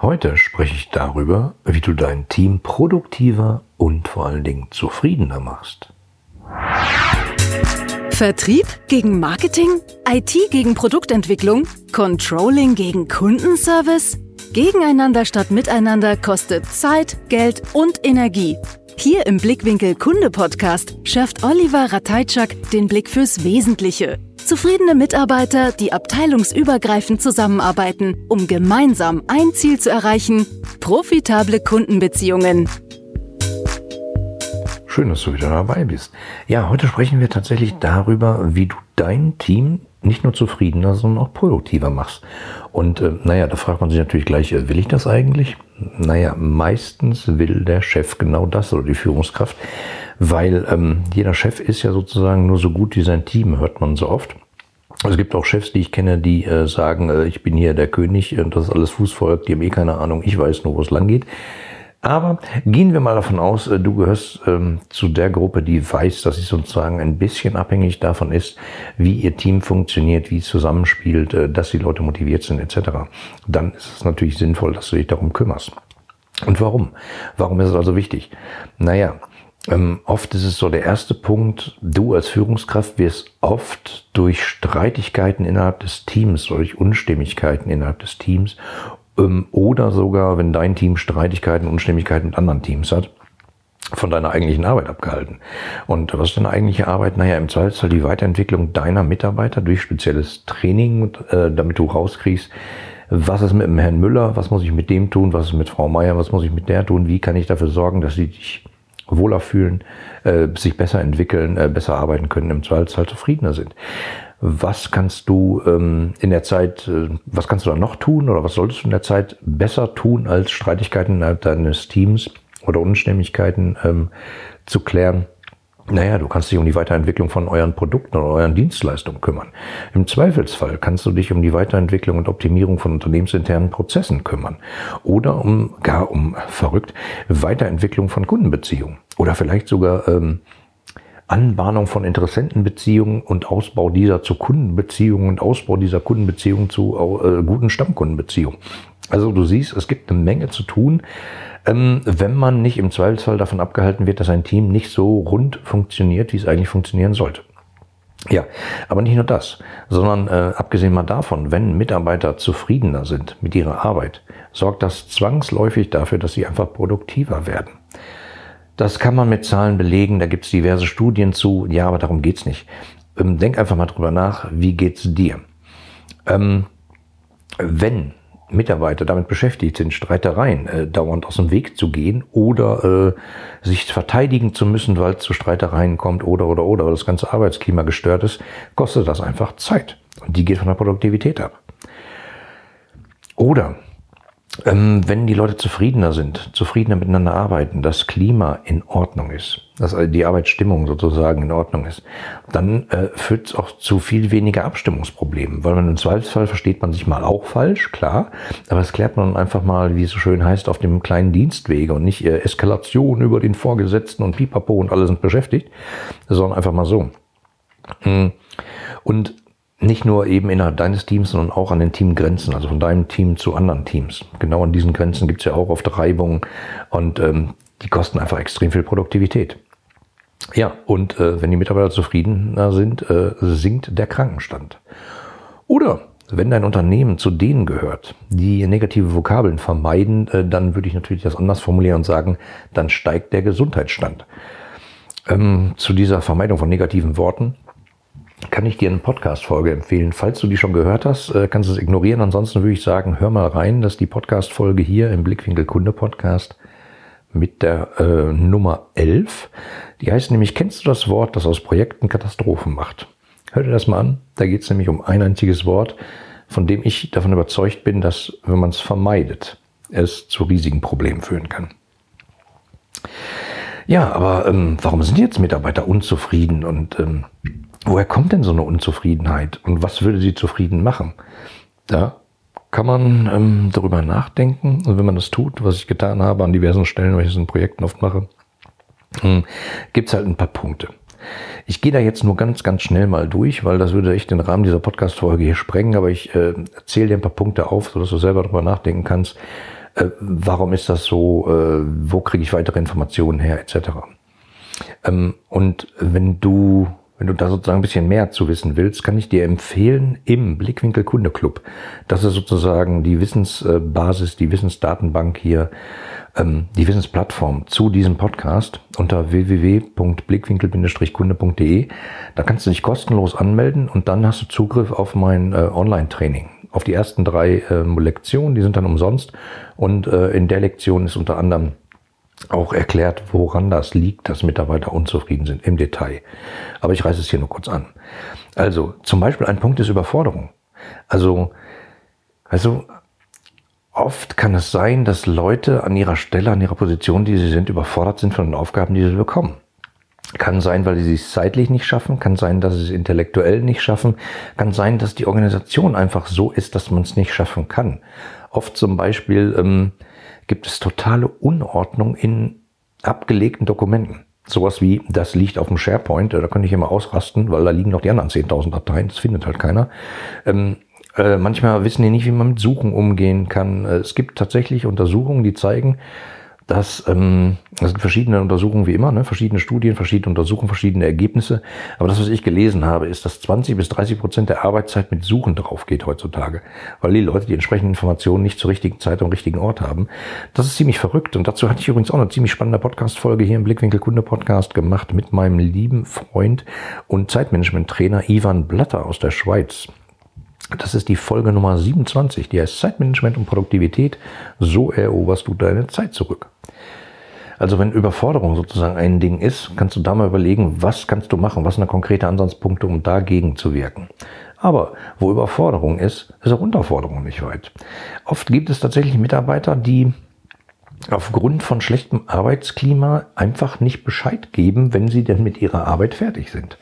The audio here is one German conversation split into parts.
Heute spreche ich darüber, wie du dein Team produktiver und vor allen Dingen zufriedener machst. Vertrieb gegen Marketing? IT gegen Produktentwicklung? Controlling gegen Kundenservice? Gegeneinander statt miteinander kostet Zeit, Geld und Energie. Hier im Blickwinkel Kunde Podcast schärft Oliver Ratajczak den Blick fürs Wesentliche Zufriedene Mitarbeiter, die abteilungsübergreifend zusammenarbeiten, um gemeinsam ein Ziel zu erreichen, profitable Kundenbeziehungen. Schön, dass du wieder dabei bist. Ja, heute sprechen wir tatsächlich darüber, wie du dein Team nicht nur zufriedener, sondern auch produktiver machst. Und äh, naja, da fragt man sich natürlich gleich, äh, will ich das eigentlich? Naja, meistens will der Chef genau das oder die Führungskraft weil ähm, jeder Chef ist ja sozusagen nur so gut wie sein Team, hört man so oft. Es gibt auch Chefs, die ich kenne, die äh, sagen, äh, ich bin hier der König und das ist alles Fußvolk, die haben eh keine Ahnung, ich weiß nur, wo es lang geht. Aber gehen wir mal davon aus, äh, du gehörst ähm, zu der Gruppe, die weiß, dass sie sozusagen ein bisschen abhängig davon ist, wie ihr Team funktioniert, wie es zusammenspielt, äh, dass die Leute motiviert sind etc. Dann ist es natürlich sinnvoll, dass du dich darum kümmerst. Und warum? Warum ist es also wichtig? Naja, ähm, oft ist es so der erste Punkt, du als Führungskraft wirst oft durch Streitigkeiten innerhalb des Teams, durch Unstimmigkeiten innerhalb des Teams ähm, oder sogar, wenn dein Team Streitigkeiten, Unstimmigkeiten mit anderen Teams hat, von deiner eigentlichen Arbeit abgehalten. Und was ist deine eigentliche Arbeit? Naja, im Zweifelsfall die Weiterentwicklung deiner Mitarbeiter durch spezielles Training, äh, damit du rauskriegst, was ist mit dem Herrn Müller, was muss ich mit dem tun, was ist mit Frau Meier, was muss ich mit der tun, wie kann ich dafür sorgen, dass sie dich wohler fühlen, äh, sich besser entwickeln, äh, besser arbeiten können, im Zweifelsfall zufriedener sind. Was kannst du ähm, in der Zeit, äh, was kannst du da noch tun oder was solltest du in der Zeit besser tun, als Streitigkeiten innerhalb deines Teams oder Unstimmigkeiten ähm, zu klären? Naja, du kannst dich um die Weiterentwicklung von euren Produkten oder euren Dienstleistungen kümmern. Im Zweifelsfall kannst du dich um die Weiterentwicklung und Optimierung von unternehmensinternen Prozessen kümmern. Oder um, gar um, verrückt, Weiterentwicklung von Kundenbeziehungen. Oder vielleicht sogar ähm, Anbahnung von Interessentenbeziehungen und Ausbau dieser zu Kundenbeziehungen und Ausbau dieser Kundenbeziehungen zu äh, guten Stammkundenbeziehungen. Also du siehst, es gibt eine Menge zu tun, ähm, wenn man nicht im Zweifelsfall davon abgehalten wird, dass ein Team nicht so rund funktioniert, wie es eigentlich funktionieren sollte. Ja, aber nicht nur das, sondern äh, abgesehen mal davon, wenn Mitarbeiter zufriedener sind mit ihrer Arbeit, sorgt das zwangsläufig dafür, dass sie einfach produktiver werden. Das kann man mit Zahlen belegen, da gibt es diverse Studien zu, ja, aber darum geht's nicht. Ähm, denk einfach mal drüber nach, wie geht's dir? Ähm, wenn Mitarbeiter damit beschäftigt sind, Streitereien äh, dauernd aus dem Weg zu gehen oder äh, sich verteidigen zu müssen, weil es zu Streitereien kommt oder oder oder, weil das ganze Arbeitsklima gestört ist, kostet das einfach Zeit. Und die geht von der Produktivität ab. Oder wenn die Leute zufriedener sind, zufriedener miteinander arbeiten, das Klima in Ordnung ist, dass die Arbeitsstimmung sozusagen in Ordnung ist, dann äh, führt es auch zu viel weniger Abstimmungsproblemen, weil man im Zweifelsfall versteht man sich mal auch falsch, klar, aber das klärt man einfach mal, wie es so schön heißt, auf dem kleinen Dienstwege und nicht äh, Eskalation über den Vorgesetzten und Pipapo und alle sind beschäftigt, sondern einfach mal so. Hm. Und nicht nur eben innerhalb deines Teams, sondern auch an den Teamgrenzen, also von deinem Team zu anderen Teams. Genau an diesen Grenzen gibt es ja auch oft Reibungen und ähm, die kosten einfach extrem viel Produktivität. Ja, und äh, wenn die Mitarbeiter zufriedener sind, äh, sinkt der Krankenstand. Oder wenn dein Unternehmen zu denen gehört, die negative Vokabeln vermeiden, äh, dann würde ich natürlich das anders formulieren und sagen, dann steigt der Gesundheitsstand. Ähm, zu dieser Vermeidung von negativen Worten kann ich dir eine Podcast-Folge empfehlen. Falls du die schon gehört hast, äh, kannst du es ignorieren. Ansonsten würde ich sagen, hör mal rein. Das ist die Podcast-Folge hier im Blickwinkel Kunde Podcast mit der äh, Nummer 11. Die heißt nämlich, kennst du das Wort, das aus Projekten Katastrophen macht? Hör dir das mal an. Da geht es nämlich um ein einziges Wort, von dem ich davon überzeugt bin, dass, wenn man es vermeidet, es zu riesigen Problemen führen kann. Ja, aber ähm, warum sind jetzt Mitarbeiter unzufrieden und ähm, woher kommt denn so eine Unzufriedenheit und was würde sie zufrieden machen? Da kann man ähm, darüber nachdenken und wenn man das tut, was ich getan habe an diversen Stellen, weil ich es in Projekten oft mache, ähm, gibt es halt ein paar Punkte. Ich gehe da jetzt nur ganz, ganz schnell mal durch, weil das würde echt den Rahmen dieser Podcast-Folge hier sprengen, aber ich äh, zähle dir ein paar Punkte auf, sodass du selber darüber nachdenken kannst, Äh, warum ist das so? Äh, wo kriege ich weitere Informationen her, etc. Ähm, und wenn du wenn du da sozusagen ein bisschen mehr zu wissen willst, kann ich dir empfehlen im Blickwinkel Kunde Club. Das ist sozusagen die Wissensbasis, die Wissensdatenbank hier, ähm, die Wissensplattform zu diesem Podcast unter www.blickwinkel-kunde.de. Da kannst du dich kostenlos anmelden und dann hast du Zugriff auf mein äh, Online-Training. Auf die ersten drei äh, Lektionen, die sind dann umsonst. Und äh, in der Lektion ist unter anderem auch erklärt, woran das liegt, dass Mitarbeiter unzufrieden sind im Detail. Aber ich reiße es hier nur kurz an. Also zum Beispiel ein Punkt ist Überforderung. Also, also oft kann es sein, dass Leute an ihrer Stelle, an ihrer Position, die sie sind, überfordert sind von den Aufgaben, die sie bekommen. Kann sein, weil sie es zeitlich nicht schaffen, kann sein, dass sie es intellektuell nicht schaffen, kann sein, dass die Organisation einfach so ist, dass man es nicht schaffen kann. Oft zum Beispiel ähm, gibt es totale Unordnung in abgelegten Dokumenten. Sowas wie, das liegt auf dem SharePoint, da könnte ich immer ausrasten, weil da liegen noch die anderen 10.000 Dateien, das findet halt keiner. Ähm, äh, manchmal wissen die nicht, wie man mit Suchen umgehen kann. Äh, es gibt tatsächlich Untersuchungen, die zeigen, dass ähm, das sind verschiedene Untersuchungen wie immer, ne? verschiedene Studien, verschiedene Untersuchungen, verschiedene Ergebnisse. Aber das, was ich gelesen habe, ist, dass 20 bis 30 Prozent der Arbeitszeit mit Suchen drauf geht heutzutage, weil die Leute die entsprechenden Informationen nicht zur richtigen Zeit am richtigen Ort haben. Das ist ziemlich verrückt. Und dazu hatte ich übrigens auch eine ziemlich spannende Podcast-Folge hier im Blickwinkel Kunde Podcast gemacht mit meinem lieben Freund und Zeitmanagement-Trainer Ivan Blatter aus der Schweiz. Das ist die Folge Nummer 27, die heißt Zeitmanagement und Produktivität. So eroberst du deine Zeit zurück. Also wenn Überforderung sozusagen ein Ding ist, kannst du da mal überlegen, was kannst du machen, was sind da konkrete Ansatzpunkte, um dagegen zu wirken. Aber wo Überforderung ist, ist auch Unterforderung nicht weit. Oft gibt es tatsächlich Mitarbeiter, die aufgrund von schlechtem Arbeitsklima einfach nicht Bescheid geben, wenn sie denn mit ihrer Arbeit fertig sind.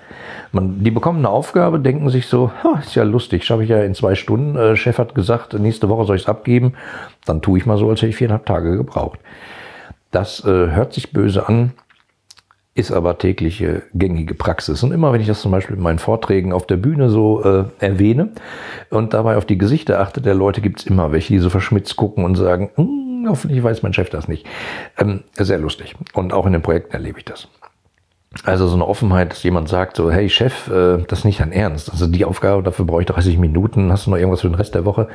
Man, die bekommen eine Aufgabe, denken sich so, ist ja lustig, schaffe ich ja in zwei Stunden. Äh, Chef hat gesagt, nächste Woche soll ich es abgeben. Dann tue ich mal so, als hätte ich viereinhalb Tage gebraucht. Das äh, hört sich böse an, ist aber tägliche gängige Praxis. Und immer wenn ich das zum Beispiel in meinen Vorträgen auf der Bühne so äh, erwähne und dabei auf die Gesichter achte der Leute, gibt es immer welche, die so verschmitzt gucken und sagen, hm, hoffentlich weiß mein Chef das nicht. Ähm, sehr lustig. Und auch in den Projekten erlebe ich das. Also so eine Offenheit, dass jemand sagt so, hey Chef, äh, das ist nicht dein Ernst. Also die Aufgabe, dafür brauche ich 30 Minuten, hast du noch irgendwas für den Rest der Woche?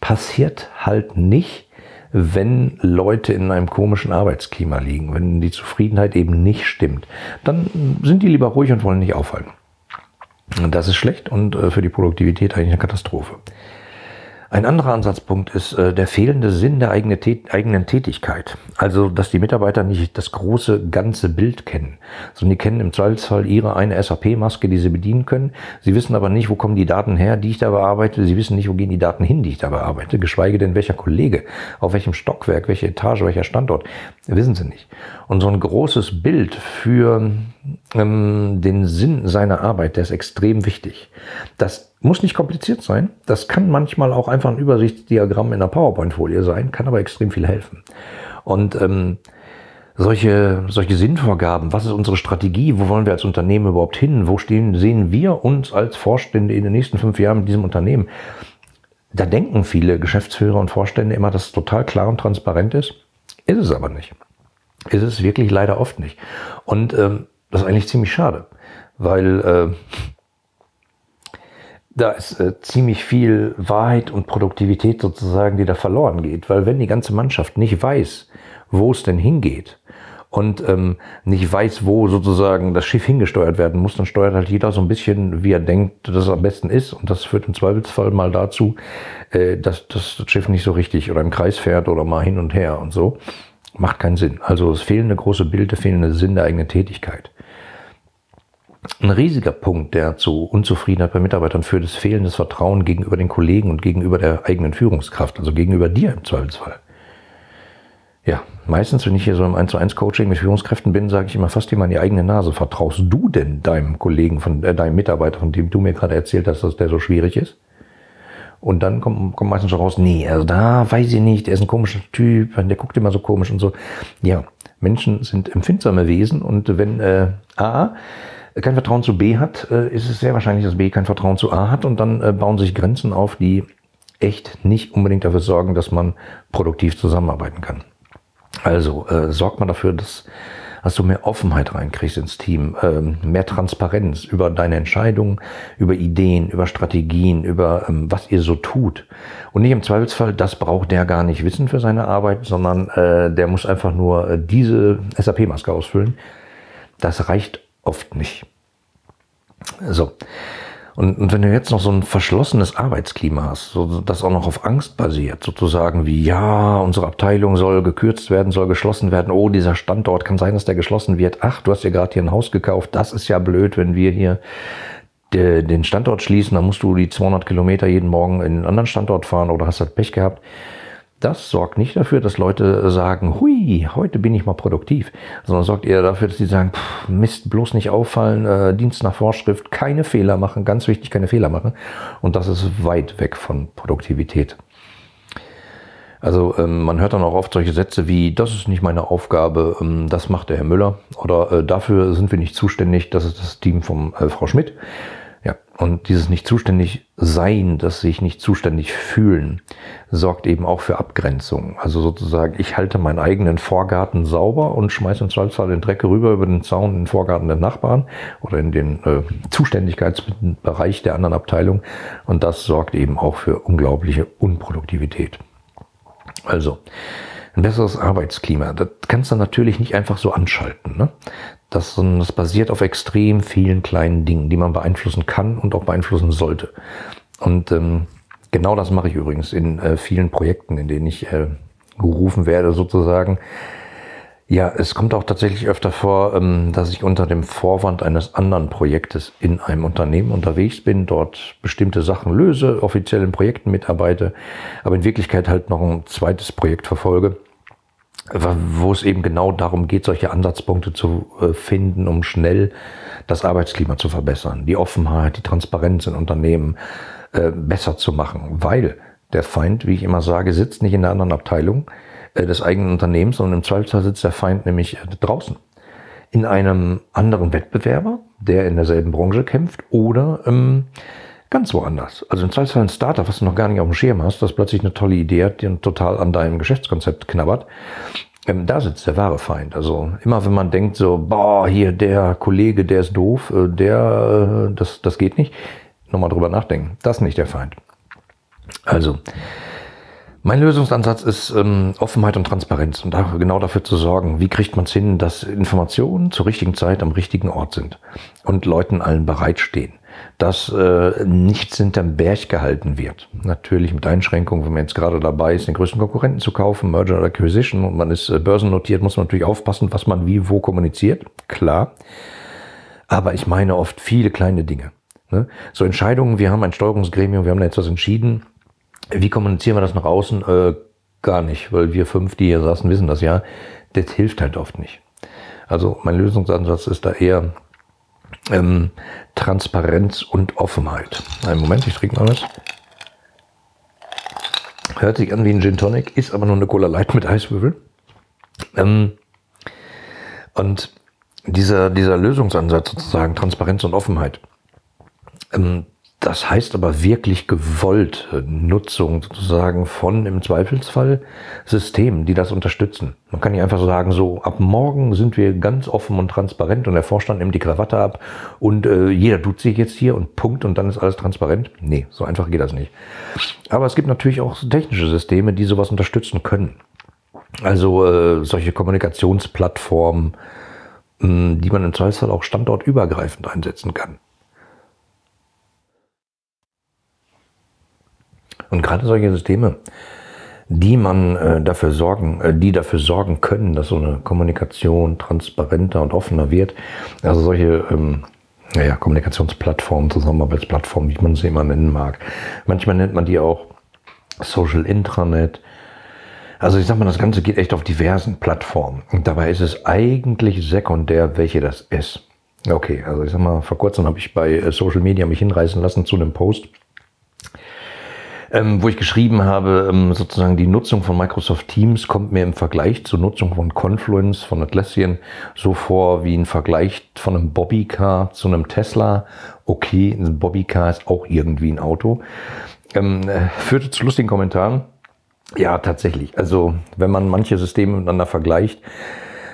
Passiert halt nicht, wenn Leute in einem komischen Arbeitsklima liegen, wenn die Zufriedenheit eben nicht stimmt. Dann sind die lieber ruhig und wollen nicht aufhalten. Und das ist schlecht und äh, für die Produktivität eigentlich eine Katastrophe. Ein anderer Ansatzpunkt ist äh, der fehlende Sinn der eigene, eigenen Tätigkeit. Also, dass die Mitarbeiter nicht das große ganze Bild kennen, sondern die kennen im Zweifelsfall ihre eine SAP-Maske, die sie bedienen können. Sie wissen aber nicht, wo kommen die Daten her, die ich da bearbeite. Sie wissen nicht, wo gehen die Daten hin, die ich da bearbeite. Geschweige denn, welcher Kollege, auf welchem Stockwerk, welche Etage, welcher Standort. Wissen sie nicht. Und so ein großes Bild für ähm, den Sinn seiner Arbeit, der ist extrem wichtig. Das muss nicht kompliziert sein. Das kann manchmal auch einfach ein Übersichtsdiagramm in einer PowerPoint-Folie sein, kann aber extrem viel helfen. Und ähm, solche, solche Sinnvorgaben, was ist unsere Strategie, wo wollen wir als Unternehmen überhaupt hin, wo stehen, sehen wir uns als Vorstände in den nächsten fünf Jahren mit diesem Unternehmen, da denken viele Geschäftsführer und Vorstände immer, dass es total klar und transparent ist. Ist es aber nicht. Ist es wirklich leider oft nicht. Und ähm, das ist eigentlich ziemlich schade, weil äh, da ist äh, ziemlich viel Wahrheit und Produktivität sozusagen, die da verloren geht. Weil wenn die ganze Mannschaft nicht weiß, wo es denn hingeht und ähm, nicht weiß, wo sozusagen das Schiff hingesteuert werden muss, dann steuert halt jeder so ein bisschen, wie er denkt, dass es am besten ist. Und das führt im Zweifelsfall mal dazu, äh, dass, dass das Schiff nicht so richtig oder im Kreis fährt oder mal hin und her und so. Macht keinen Sinn. Also es fehlende große Bilder, fehlende Sinn der eigenen Tätigkeit. Ein riesiger Punkt, der zu Unzufriedenheit bei Mitarbeitern führt, ist fehlendes Vertrauen gegenüber den Kollegen und gegenüber der eigenen Führungskraft, also gegenüber dir im Zweifelsfall. Ja, meistens, wenn ich hier so im 1 zu 1 Coaching mit Führungskräften bin, sage ich immer fast immer an die eigene Nase. Vertraust du denn deinem Kollegen, von äh, deinem Mitarbeiter, von dem du mir gerade erzählt hast, dass der so schwierig ist? Und dann kommt, kommt meistens schon raus, nee, also da weiß ich nicht, der ist ein komischer Typ, der guckt immer so komisch und so. Ja, Menschen sind empfindsame Wesen und wenn äh, A, kein Vertrauen zu B hat, äh, ist es sehr wahrscheinlich, dass B kein Vertrauen zu A hat und dann äh, bauen sich Grenzen auf, die echt nicht unbedingt dafür sorgen, dass man produktiv zusammenarbeiten kann. Also äh, sorgt man dafür, dass dass du mehr Offenheit reinkriegst ins Team, ähm, mehr Transparenz über deine Entscheidungen, über Ideen, über Strategien, über ähm, was ihr so tut. Und nicht im Zweifelsfall, das braucht der gar nicht wissen für seine Arbeit, sondern äh, der muss einfach nur äh, diese SAP-Maske ausfüllen. Das reicht oft nicht. So. Und, und wenn du jetzt noch so ein verschlossenes Arbeitsklima hast, so, das auch noch auf Angst basiert, sozusagen wie, ja, unsere Abteilung soll gekürzt werden, soll geschlossen werden, oh, dieser Standort kann sein, dass der geschlossen wird, ach, du hast ja gerade hier ein Haus gekauft, das ist ja blöd, wenn wir hier den Standort schließen, dann musst du die 200 Kilometer jeden Morgen in einen anderen Standort fahren oder hast halt Pech gehabt das sorgt nicht dafür, dass Leute sagen, hui, heute bin ich mal produktiv, sondern sorgt eher dafür, dass sie sagen, pff, Mist, bloß nicht auffallen, äh, Dienst nach Vorschrift, keine Fehler machen, ganz wichtig, keine Fehler machen. Und das ist weit weg von Produktivität. Also ähm, man hört dann auch oft solche Sätze wie, das ist nicht meine Aufgabe, ähm, das macht der Herr Müller oder äh, dafür sind wir nicht zuständig, das ist das Team von äh, Frau Schmidt. Und dieses nicht zuständig sein, das sich nicht zuständig fühlen, sorgt eben auch für Abgrenzung. Also sozusagen, ich halte meinen eigenen Vorgarten sauber und schmeiße im Zweifelsfall den Dreck rüber über den Zaun in den Vorgarten der Nachbarn oder in den äh, Zuständigkeitsbereich der anderen Abteilung. Und das sorgt eben auch für unglaubliche Unproduktivität. Also, ein besseres Arbeitsklima. Das kannst du natürlich nicht einfach so anschalten. Ne? Das, das basiert auf extrem vielen kleinen Dingen, die man beeinflussen kann und auch beeinflussen sollte. Und ähm, genau das mache ich übrigens in äh, vielen Projekten, in denen ich äh, gerufen werde, sozusagen. Ja, es kommt auch tatsächlich öfter vor, ähm, dass ich unter dem Vorwand eines anderen Projektes in einem Unternehmen unterwegs bin, dort bestimmte Sachen löse, offiziell in Projekten mitarbeite, aber in Wirklichkeit halt noch ein zweites Projekt verfolge wo es eben genau darum geht, solche Ansatzpunkte zu äh, finden, um schnell das Arbeitsklima zu verbessern, die Offenheit, die Transparenz in Unternehmen äh, besser zu machen, weil der Feind, wie ich immer sage, sitzt nicht in der anderen Abteilung des eigenen Unternehmens, sondern im Zweifelsfall sitzt der Feind nämlich draußen in einem anderen Wettbewerber, der in derselben Branche kämpft oder ähm, ganz woanders. Also im Zweifelsfall ein Startup, was du noch gar nicht auf dem Schirm hast, das plötzlich eine tolle Idee hat, die total an deinem Geschäftskonzept knabbert. Ähm, da sitzt der wahre Feind. Also immer wenn man denkt so, boah, hier der Kollege, der ist doof, äh, der, äh, das, das geht nicht, nochmal drüber nachdenken. Das ist nicht der Feind. Also, mein Lösungsansatz ist ähm, Offenheit und Transparenz und da, genau dafür zu sorgen, wie kriegt man es hin, dass Informationen zur richtigen Zeit am richtigen Ort sind und Leuten allen bereitstehen dass äh, nichts hinterm Berg gehalten wird. Natürlich mit Einschränkungen, wenn man jetzt gerade dabei ist, den größten Konkurrenten zu kaufen, Merger oder Acquisition und man ist äh, börsennotiert, muss man natürlich aufpassen, was man wie wo kommuniziert. Klar. Aber ich meine oft viele kleine Dinge. Ne? So Entscheidungen, wir haben ein Steuerungsgremium, wir haben da jetzt was entschieden. Wie kommunizieren wir das nach außen? Äh, gar nicht, weil wir fünf, die hier saßen, wissen das ja. Das hilft halt oft nicht. Also mein Lösungsansatz ist da eher ähm, Transparenz und Offenheit. Einen Moment, ich trinke mal was. Hört sich an wie ein Gin Tonic, ist aber nur eine Cola Light mit Eiswürfel. Ähm, und dieser, dieser Lösungsansatz sozusagen, Transparenz und Offenheit, ähm, das heißt aber wirklich gewollt Nutzung sozusagen von im Zweifelsfall Systemen, die das unterstützen. Man kann nicht einfach sagen, so ab morgen sind wir ganz offen und transparent und der Vorstand nimmt die Krawatte ab und äh, jeder tut sich jetzt hier und Punkt und dann ist alles transparent. Nee, so einfach geht das nicht. Aber es gibt natürlich auch technische Systeme, die sowas unterstützen können. Also äh, solche Kommunikationsplattformen, mh, die man im Zweifelsfall auch standortübergreifend einsetzen kann. Und gerade solche Systeme, die man äh, dafür sorgen, äh, die dafür sorgen können, dass so eine Kommunikation transparenter und offener wird. Also solche ähm, naja, Kommunikationsplattformen, Zusammenarbeitsplattformen, wie man sie immer nennen mag. Manchmal nennt man die auch Social Intranet. Also ich sag mal, das Ganze geht echt auf diversen Plattformen. Und dabei ist es eigentlich sekundär, welche das ist. Okay, also ich sag mal, vor kurzem habe ich bei äh, Social Media mich hinreißen lassen zu einem Post ähm, wo ich geschrieben habe, ähm, sozusagen die Nutzung von Microsoft Teams kommt mir im Vergleich zur Nutzung von Confluence, von Atlassian so vor wie ein Vergleich von einem Bobbycar zu einem Tesla. Okay, ein Bobbycar ist auch irgendwie ein Auto. ähm, äh, führte zu lustigen Kommentaren. Ja, tatsächlich. Also, wenn man manche Systeme miteinander vergleicht,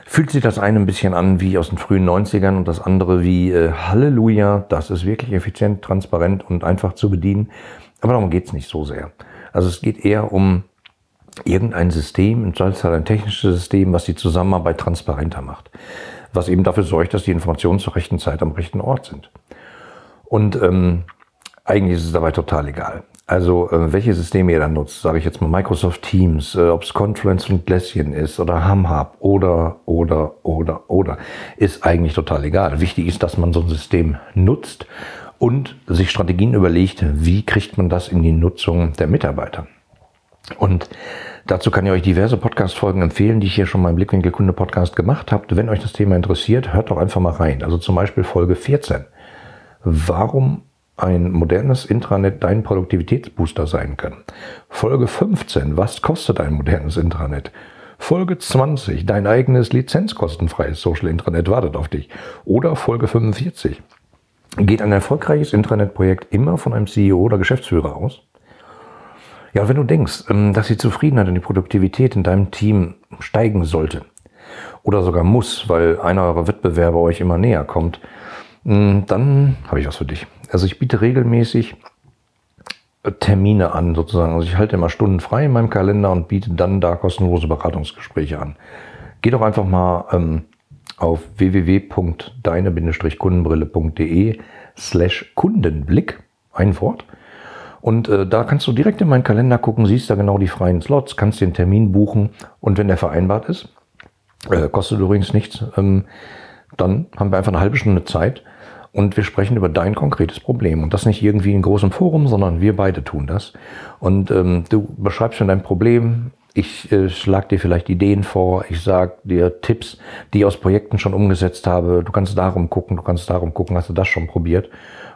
fühlt sich das eine ein bisschen an wie aus den frühen 90ern und das andere wie äh, Halleluja, das ist wirklich effizient, transparent und einfach zu bedienen. Aber darum geht's nicht so sehr. Also es geht eher um irgendein System, im Zweifelsfall ein technisches System, was die Zusammenarbeit transparenter macht. Was eben dafür sorgt, dass die Informationen zur rechten Zeit am rechten Ort sind. Und ähm, eigentlich ist es dabei total egal. Also äh, welche Systeme ihr dann nutzt, sage ich jetzt mal Microsoft Teams, äh, ob es Confluence und Gläschen ist oder HamHub oder, oder, oder, oder, ist eigentlich total egal. Wichtig ist, dass man so ein System nutzt und sich Strategien überlegt, wie kriegt man das in die Nutzung der Mitarbeiter. Und dazu kann ich euch diverse Podcast-Folgen empfehlen, die ich hier schon mal im Blickwinkel Kunde Podcast gemacht habe. Wenn euch das Thema interessiert, hört doch einfach mal rein. Also zum Beispiel Folge 14. Warum ein modernes Intranet dein Produktivitätsbooster sein kann. Folge 15, was kostet ein modernes Intranet? Folge 20, dein eigenes lizenzkostenfreies Social Intranet wartet auf dich. Oder Folge 45, geht ein erfolgreiches Intranet-Projekt immer von einem CEO oder Geschäftsführer aus? Ja, wenn du denkst, ähm, dass die Zufriedenheit und die Produktivität in deinem Team steigen sollte oder sogar muss, weil einer eurer Wettbewerber euch immer näher kommt, hm, dann habe ich was für dich. Also ich biete regelmäßig Termine an, sozusagen. Also ich halte immer Stunden frei in meinem Kalender und biete dann da kostenlose Beratungsgespräche an. Geh doch einfach mal ähm, auf www.deine-kundenbrille.de slash Kundenblick, ein Wort. Und äh, da kannst du direkt in meinen Kalender gucken, siehst da genau die freien Slots, kannst den Termin buchen und wenn der vereinbart ist, äh, kostet übrigens nichts, ähm, dann haben wir einfach eine halbe Stunde Zeit und wir sprechen über dein konkretes Problem. Und das nicht irgendwie in großem Forum, sondern wir beide tun das. Und ähm, du beschreibst mir dein Problem. Ich äh, schlag dir vielleicht Ideen vor, ich sag dir Tipps, die ich aus Projekten schon umgesetzt habe. Du kannst darum gucken, du kannst darum gucken, hast du das schon probiert.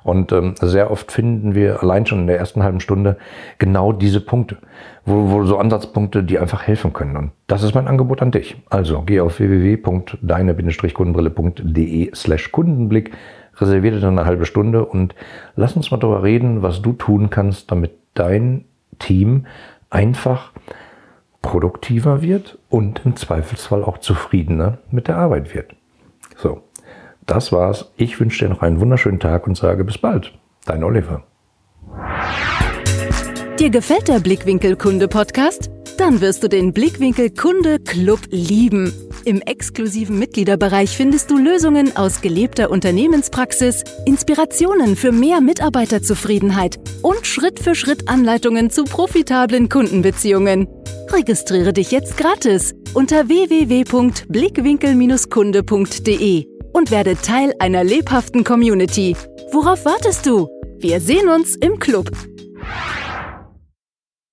Und ähm, sehr oft finden wir allein schon in der ersten halben Stunde genau diese Punkte, wo, wo so Ansatzpunkte, die einfach helfen können. Und das ist mein Angebot an dich. Also geh auf www.deine-kundenbrille.de slash Kundenblick, reserviere dir eine halbe Stunde und lass uns mal darüber reden, was du tun kannst, damit dein Team einfach produktiver wird und im Zweifelsfall auch zufriedener mit der Arbeit wird. So, das war's. Ich wünsche dir noch einen wunderschönen Tag und sage bis bald. Dein Oliver. Dir gefällt der Blickwinkel Kunde Podcast? Dann wirst du den Blickwinkel Kunde Club lieben. Im exklusiven Mitgliederbereich findest du Lösungen aus gelebter Unternehmenspraxis, Inspirationen für mehr Mitarbeiterzufriedenheit und Schritt für Schritt Anleitungen zu profitablen Kundenbeziehungen. Registriere dich jetzt gratis unter www.blickwinkel-kunde.de und werde Teil einer lebhaften Community. Worauf wartest du? Wir sehen uns im Club.